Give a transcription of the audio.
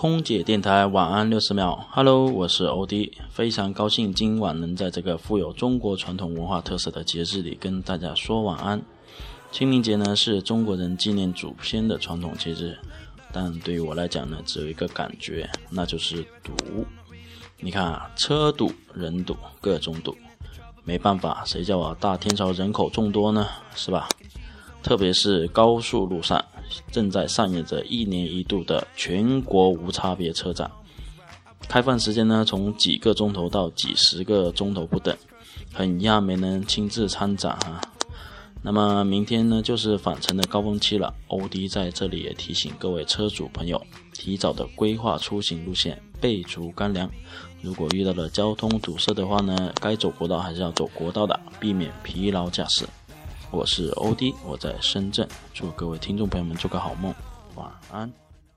空姐电台晚安六十秒，Hello，我是欧弟，非常高兴今晚能在这个富有中国传统文化特色的节日里跟大家说晚安。清明节呢是中国人纪念祖先的传统节日，但对于我来讲呢，只有一个感觉，那就是堵。你看啊，车堵、人堵、各种堵，没办法，谁叫我大天朝人口众多呢？是吧？特别是高速路上。正在上演着一年一度的全国无差别车展，开放时间呢从几个钟头到几十个钟头不等，很遗憾没能亲自参展哈。那么明天呢就是返程的高峰期了，欧迪在这里也提醒各位车主朋友，提早的规划出行路线，备足干粮。如果遇到了交通堵塞的话呢，该走国道还是要走国道的，避免疲劳驾驶。我是欧弟，我在深圳，祝各位听众朋友们做个好梦，晚安。